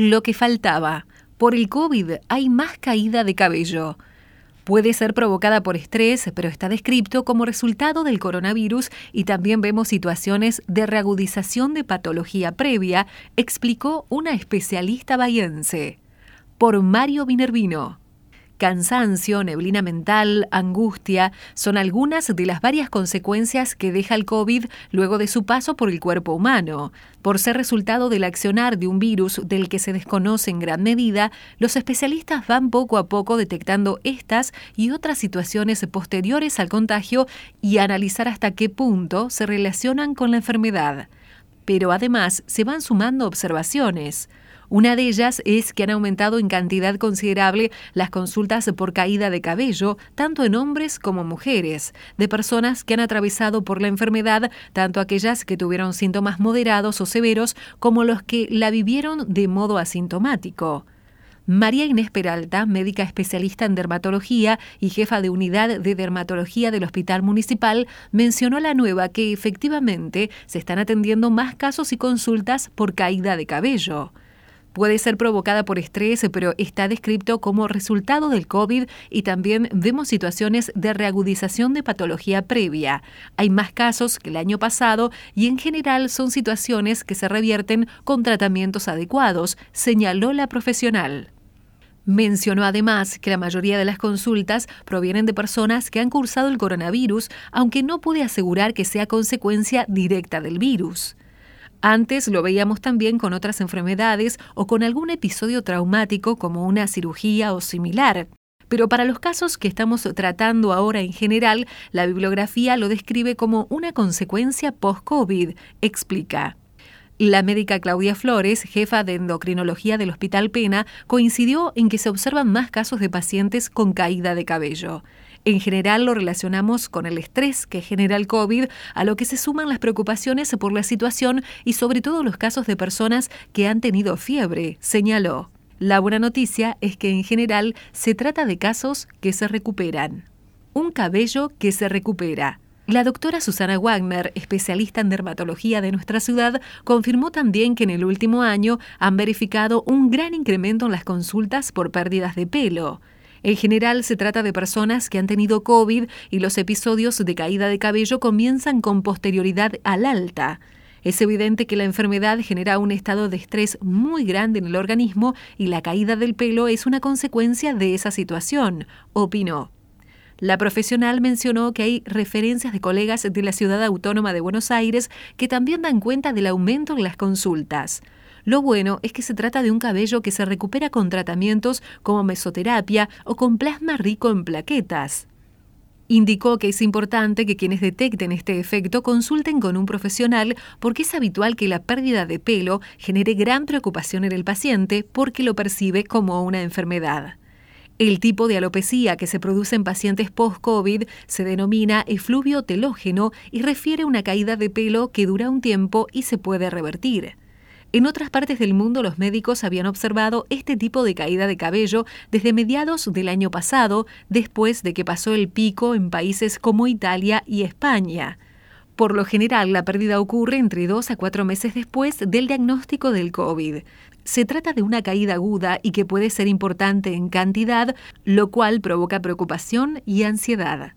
Lo que faltaba. Por el COVID hay más caída de cabello. Puede ser provocada por estrés, pero está descrito como resultado del coronavirus y también vemos situaciones de reagudización de patología previa, explicó una especialista bahiense. Por Mario Minervino. Cansancio, neblina mental, angustia son algunas de las varias consecuencias que deja el COVID luego de su paso por el cuerpo humano. Por ser resultado del accionar de un virus del que se desconoce en gran medida, los especialistas van poco a poco detectando estas y otras situaciones posteriores al contagio y analizar hasta qué punto se relacionan con la enfermedad. Pero además se van sumando observaciones. Una de ellas es que han aumentado en cantidad considerable las consultas por caída de cabello, tanto en hombres como mujeres, de personas que han atravesado por la enfermedad, tanto aquellas que tuvieron síntomas moderados o severos como los que la vivieron de modo asintomático. María Inés Peralta, médica especialista en dermatología y jefa de unidad de dermatología del Hospital Municipal, mencionó la nueva que efectivamente se están atendiendo más casos y consultas por caída de cabello. Puede ser provocada por estrés, pero está descrito como resultado del COVID y también vemos situaciones de reagudización de patología previa. Hay más casos que el año pasado y en general son situaciones que se revierten con tratamientos adecuados, señaló la profesional. Mencionó además que la mayoría de las consultas provienen de personas que han cursado el coronavirus, aunque no puede asegurar que sea consecuencia directa del virus. Antes lo veíamos también con otras enfermedades o con algún episodio traumático como una cirugía o similar. Pero para los casos que estamos tratando ahora en general, la bibliografía lo describe como una consecuencia post-COVID, explica. La médica Claudia Flores, jefa de endocrinología del Hospital Pena, coincidió en que se observan más casos de pacientes con caída de cabello. En general lo relacionamos con el estrés que genera el COVID, a lo que se suman las preocupaciones por la situación y sobre todo los casos de personas que han tenido fiebre, señaló. La buena noticia es que en general se trata de casos que se recuperan. Un cabello que se recupera. La doctora Susana Wagner, especialista en dermatología de nuestra ciudad, confirmó también que en el último año han verificado un gran incremento en las consultas por pérdidas de pelo. En general se trata de personas que han tenido COVID y los episodios de caída de cabello comienzan con posterioridad al alta. Es evidente que la enfermedad genera un estado de estrés muy grande en el organismo y la caída del pelo es una consecuencia de esa situación, opinó. La profesional mencionó que hay referencias de colegas de la Ciudad Autónoma de Buenos Aires que también dan cuenta del aumento en las consultas. Lo bueno es que se trata de un cabello que se recupera con tratamientos como mesoterapia o con plasma rico en plaquetas. Indicó que es importante que quienes detecten este efecto consulten con un profesional porque es habitual que la pérdida de pelo genere gran preocupación en el paciente porque lo percibe como una enfermedad. El tipo de alopecia que se produce en pacientes post-COVID se denomina efluvio telógeno y refiere a una caída de pelo que dura un tiempo y se puede revertir. En otras partes del mundo los médicos habían observado este tipo de caída de cabello desde mediados del año pasado, después de que pasó el pico en países como Italia y España. Por lo general, la pérdida ocurre entre dos a cuatro meses después del diagnóstico del COVID. Se trata de una caída aguda y que puede ser importante en cantidad, lo cual provoca preocupación y ansiedad.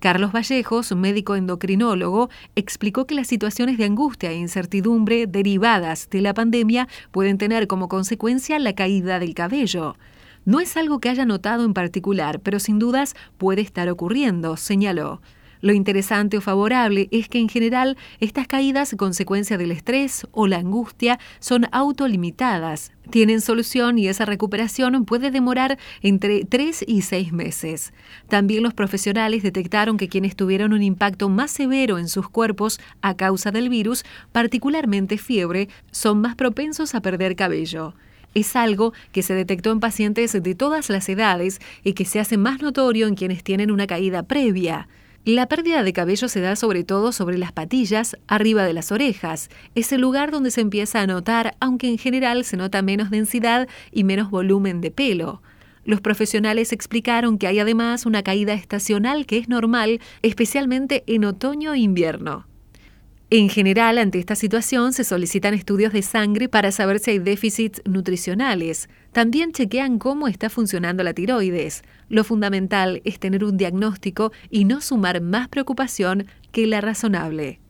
Carlos Vallejos, médico endocrinólogo, explicó que las situaciones de angustia e incertidumbre derivadas de la pandemia pueden tener como consecuencia la caída del cabello. No es algo que haya notado en particular, pero sin dudas puede estar ocurriendo, señaló. Lo interesante o favorable es que en general estas caídas, consecuencia del estrés o la angustia, son autolimitadas, tienen solución y esa recuperación puede demorar entre 3 y 6 meses. También los profesionales detectaron que quienes tuvieron un impacto más severo en sus cuerpos a causa del virus, particularmente fiebre, son más propensos a perder cabello es algo que se detectó en pacientes de todas las edades y que se hace más notorio en quienes tienen una caída previa. La pérdida de cabello se da sobre todo sobre las patillas, arriba de las orejas. Es el lugar donde se empieza a notar, aunque en general se nota menos densidad y menos volumen de pelo. Los profesionales explicaron que hay además una caída estacional que es normal, especialmente en otoño e invierno. En general, ante esta situación, se solicitan estudios de sangre para saber si hay déficits nutricionales. También chequean cómo está funcionando la tiroides. Lo fundamental es tener un diagnóstico y no sumar más preocupación que la razonable.